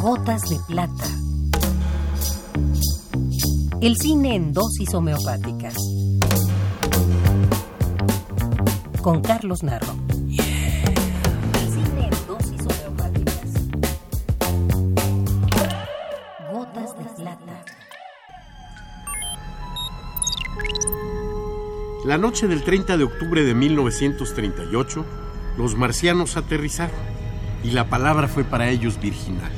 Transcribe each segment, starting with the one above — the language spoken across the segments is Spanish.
Gotas de plata. El cine en dosis homeopáticas. Con Carlos Narro. El cine en dosis homeopáticas. Gotas de plata. La noche del 30 de octubre de 1938, los marcianos aterrizaron y la palabra fue para ellos virginal.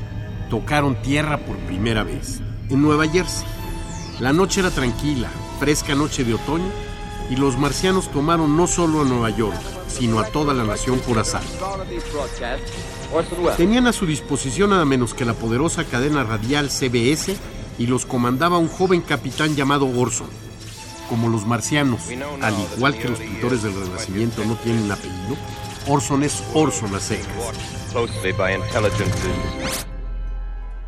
Tocaron tierra por primera vez, en Nueva Jersey. La noche era tranquila, fresca noche de otoño, y los marcianos tomaron no solo a Nueva York, sino a toda la nación por asalto. Tenían a su disposición nada menos que la poderosa cadena radial CBS y los comandaba un joven capitán llamado Orson. Como los marcianos, al igual que los pintores del Renacimiento no tienen apellido, Orson es Orson a secas.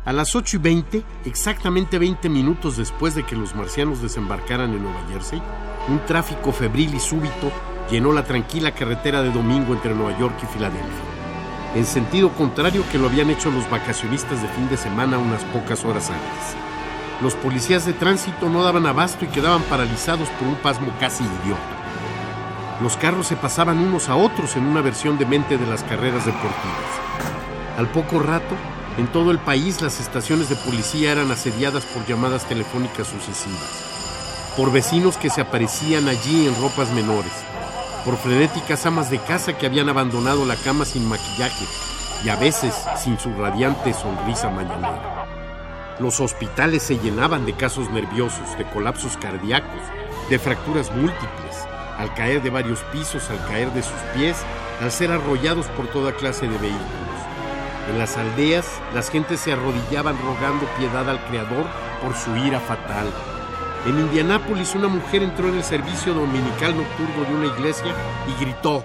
A las 8 y 20, exactamente 20 minutos después de que los marcianos desembarcaran en Nueva Jersey, un tráfico febril y súbito llenó la tranquila carretera de domingo entre Nueva York y Filadelfia, en sentido contrario que lo habían hecho los vacacionistas de fin de semana unas pocas horas antes. Los policías de tránsito no daban abasto y quedaban paralizados por un pasmo casi idiota. Los carros se pasaban unos a otros en una versión demente de las carreras deportivas. Al poco rato, en todo el país las estaciones de policía eran asediadas por llamadas telefónicas sucesivas, por vecinos que se aparecían allí en ropas menores, por frenéticas amas de casa que habían abandonado la cama sin maquillaje y a veces sin su radiante sonrisa mañanera. Los hospitales se llenaban de casos nerviosos, de colapsos cardíacos, de fracturas múltiples, al caer de varios pisos, al caer de sus pies, al ser arrollados por toda clase de vehículos. En las aldeas, las gentes se arrodillaban rogando piedad al Creador por su ira fatal. En Indianápolis, una mujer entró en el servicio dominical nocturno de una iglesia y gritó: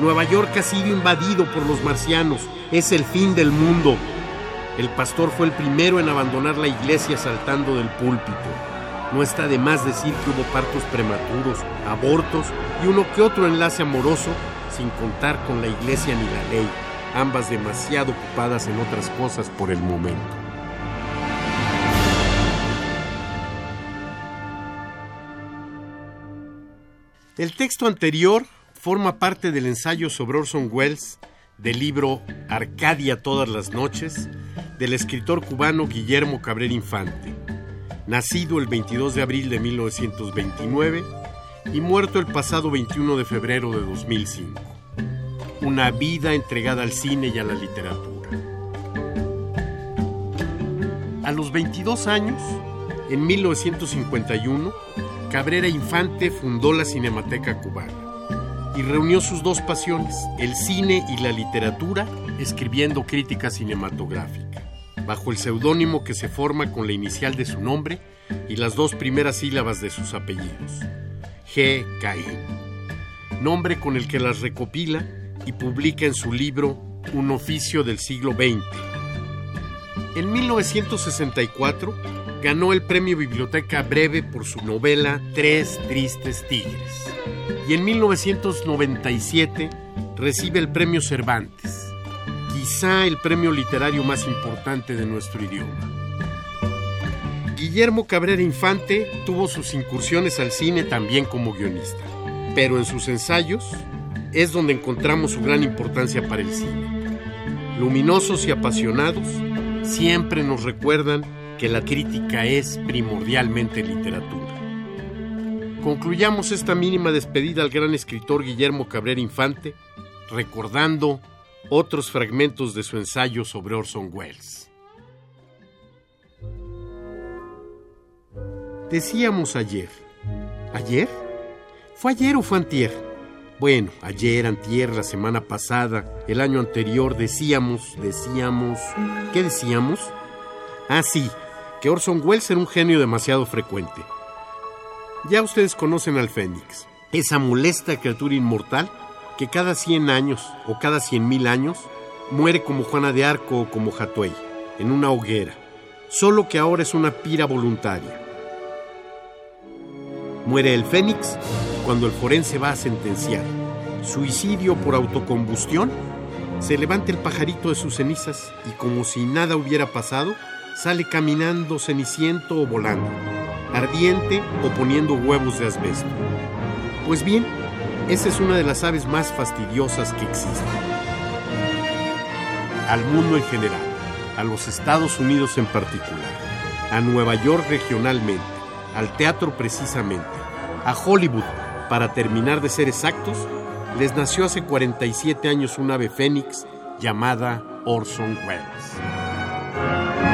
Nueva York ha sido invadido por los marcianos, es el fin del mundo. El pastor fue el primero en abandonar la iglesia saltando del púlpito. No está de más decir que hubo partos prematuros, abortos y uno que otro enlace amoroso, sin contar con la iglesia ni la ley, ambas demasiado ocupadas en otras cosas por el momento. El texto anterior forma parte del ensayo sobre Orson Welles del libro Arcadia todas las noches del escritor cubano Guillermo Cabrera Infante, nacido el 22 de abril de 1929 y muerto el pasado 21 de febrero de 2005. Una vida entregada al cine y a la literatura. A los 22 años, en 1951, Cabrera Infante fundó la Cinemateca Cubana y reunió sus dos pasiones, el cine y la literatura, escribiendo crítica cinematográfica, bajo el seudónimo que se forma con la inicial de su nombre y las dos primeras sílabas de sus apellidos, G. Caín, nombre con el que las recopila y publica en su libro Un oficio del siglo XX. En 1964 ganó el premio Biblioteca Breve por su novela Tres Tristes Tigres y en 1997 recibe el premio Cervantes, quizá el premio literario más importante de nuestro idioma. Guillermo Cabrera Infante tuvo sus incursiones al cine también como guionista, pero en sus ensayos es donde encontramos su gran importancia para el cine. Luminosos y apasionados, siempre nos recuerdan que la crítica es primordialmente literatura. Concluyamos esta mínima despedida al gran escritor Guillermo Cabrera Infante, recordando otros fragmentos de su ensayo sobre Orson Welles. Decíamos ayer. ¿Ayer? ¿Fue ayer o fue antier? Bueno, ayer, antier, la semana pasada, el año anterior, decíamos, decíamos... ¿Qué decíamos? Ah, sí, que Orson Welles era un genio demasiado frecuente. Ya ustedes conocen al Fénix, esa molesta criatura inmortal que cada 100 años o cada 100 mil años muere como Juana de Arco o como Hatuey, en una hoguera, solo que ahora es una pira voluntaria. Muere el Fénix cuando el forense va a sentenciar suicidio por autocombustión se levanta el pajarito de sus cenizas y como si nada hubiera pasado, sale caminando ceniciento o volando, ardiente o poniendo huevos de asbesto. Pues bien, esa es una de las aves más fastidiosas que existen. Al mundo en general, a los Estados Unidos en particular, a Nueva York regionalmente, al teatro precisamente, a Hollywood, para terminar de ser exactos, les nació hace 47 años un ave fénix llamada Orson Welles.